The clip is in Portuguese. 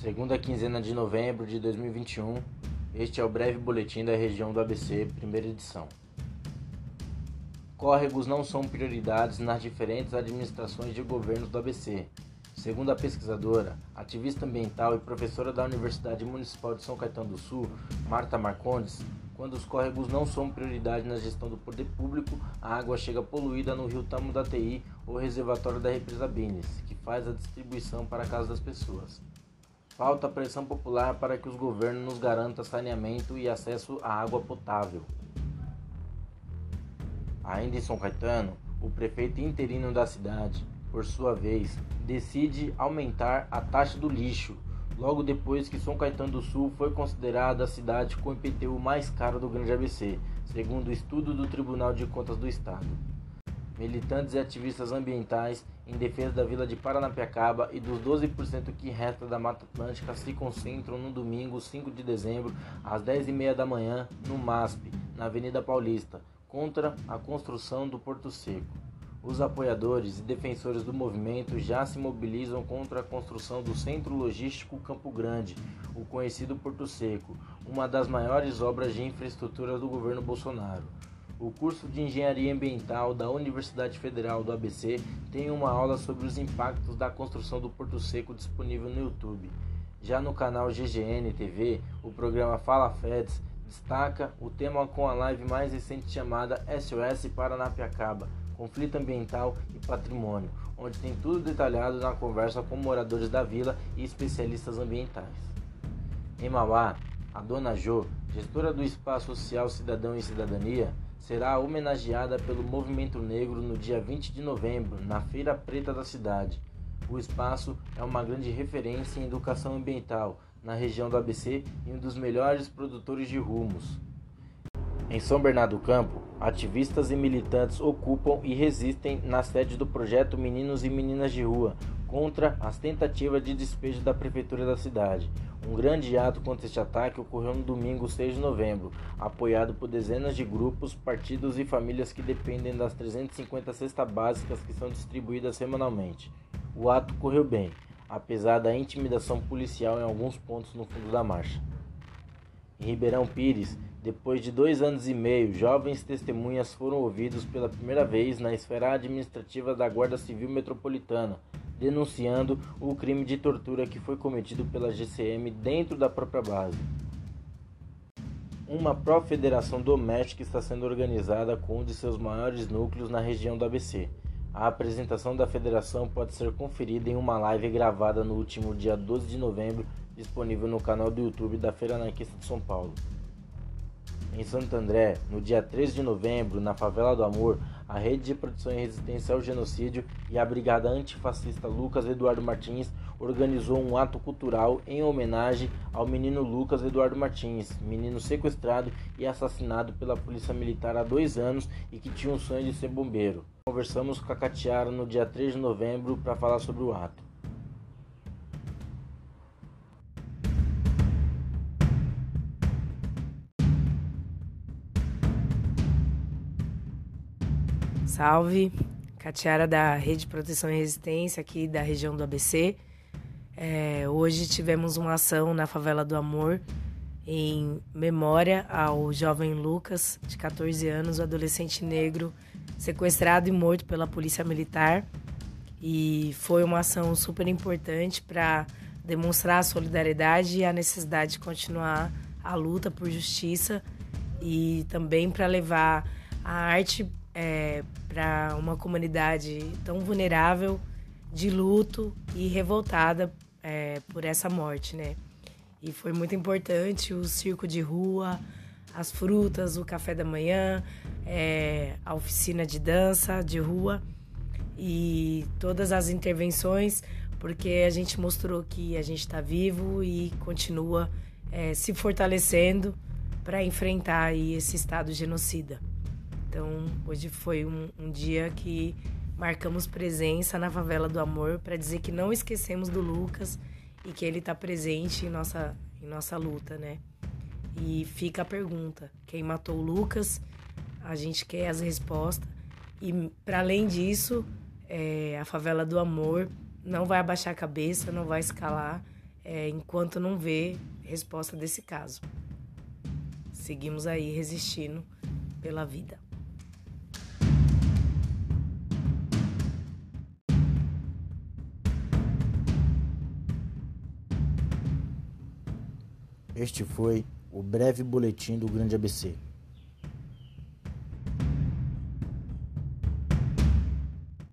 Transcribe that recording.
segunda quinzena de novembro de 2021. Este é o breve boletim da região do ABC, primeira edição. Córregos não são prioridades nas diferentes administrações de governos do ABC. Segundo a pesquisadora, ativista ambiental e professora da Universidade Municipal de São Caetano do Sul, Marta Marcondes, quando os córregos não são prioridade na gestão do poder público, a água chega poluída no rio Tamo da TI ou reservatório da represa Bines, que faz a distribuição para a casa das pessoas. Falta pressão popular para que os governos nos garantam saneamento e acesso à água potável. Ainda em São Caetano, o prefeito interino da cidade, por sua vez, decide aumentar a taxa do lixo, logo depois que São Caetano do Sul foi considerada a cidade com o IPTU mais caro do Grande ABC, segundo o estudo do Tribunal de Contas do Estado. Militantes e ativistas ambientais em defesa da vila de Paranapiacaba e dos 12% que resta da Mata Atlântica se concentram no domingo 5 de dezembro, às 10h30 da manhã, no MASP, na Avenida Paulista, contra a construção do Porto Seco. Os apoiadores e defensores do movimento já se mobilizam contra a construção do Centro Logístico Campo Grande, o conhecido Porto Seco, uma das maiores obras de infraestrutura do governo Bolsonaro. O curso de Engenharia Ambiental da Universidade Federal do ABC tem uma aula sobre os impactos da construção do Porto Seco disponível no YouTube. Já no canal GGN TV, o programa Fala Feds destaca o tema com a live mais recente chamada SOS Paranapiacaba conflito ambiental e patrimônio, onde tem tudo detalhado na conversa com moradores da vila e especialistas ambientais. Em Mauá, a dona Jo, gestora do Espaço Social Cidadão e Cidadania, será homenageada pelo Movimento Negro no dia 20 de novembro, na Feira Preta da cidade. O espaço é uma grande referência em educação ambiental na região do ABC e um dos melhores produtores de rumos. Em São Bernardo do Campo, ativistas e militantes ocupam e resistem na sede do projeto Meninos e Meninas de Rua contra as tentativas de despejo da prefeitura da cidade. Um grande ato contra este ataque ocorreu no domingo 6 de novembro, apoiado por dezenas de grupos, partidos e famílias que dependem das 350 cestas básicas que são distribuídas semanalmente. O ato correu bem, apesar da intimidação policial em alguns pontos no fundo da marcha. Em Ribeirão Pires, depois de dois anos e meio, jovens testemunhas foram ouvidos pela primeira vez na esfera administrativa da Guarda Civil Metropolitana, denunciando o crime de tortura que foi cometido pela GCM dentro da própria base. Uma pró-federação doméstica está sendo organizada com um de seus maiores núcleos na região do ABC. A apresentação da federação pode ser conferida em uma live gravada no último dia 12 de novembro, disponível no canal do YouTube da Feira Anarquista de São Paulo. Em Santo André, no dia 13 de novembro, na Favela do Amor, a Rede de Proteção e Resistência ao Genocídio e a Brigada Antifascista Lucas Eduardo Martins organizou um ato cultural em homenagem ao menino Lucas Eduardo Martins, menino sequestrado e assassinado pela Polícia Militar há dois anos e que tinha o sonho de ser bombeiro. Conversamos com a Catiara no dia 3 de novembro para falar sobre o ato. Salve, Catiara da Rede Proteção e Resistência aqui da região do ABC. É, hoje tivemos uma ação na Favela do Amor em memória ao jovem Lucas, de 14 anos, o adolescente negro sequestrado e morto pela Polícia Militar. E foi uma ação super importante para demonstrar a solidariedade e a necessidade de continuar a luta por justiça e também para levar a arte é, para uma comunidade tão vulnerável, de luto e revoltada é, por essa morte, né? E foi muito importante o circo de rua, as frutas, o café da manhã, é, a oficina de dança de rua e todas as intervenções, porque a gente mostrou que a gente está vivo e continua é, se fortalecendo para enfrentar aí, esse estado genocida. Então, hoje foi um, um dia que marcamos presença na Favela do Amor para dizer que não esquecemos do Lucas e que ele está presente em nossa, em nossa luta, né? E fica a pergunta: quem matou o Lucas? A gente quer as respostas. E, para além disso, é, a Favela do Amor não vai abaixar a cabeça, não vai escalar. é, enquanto não vê resposta desse caso. Seguimos aí resistindo pela vida. Este foi o breve boletim do Grande ABC.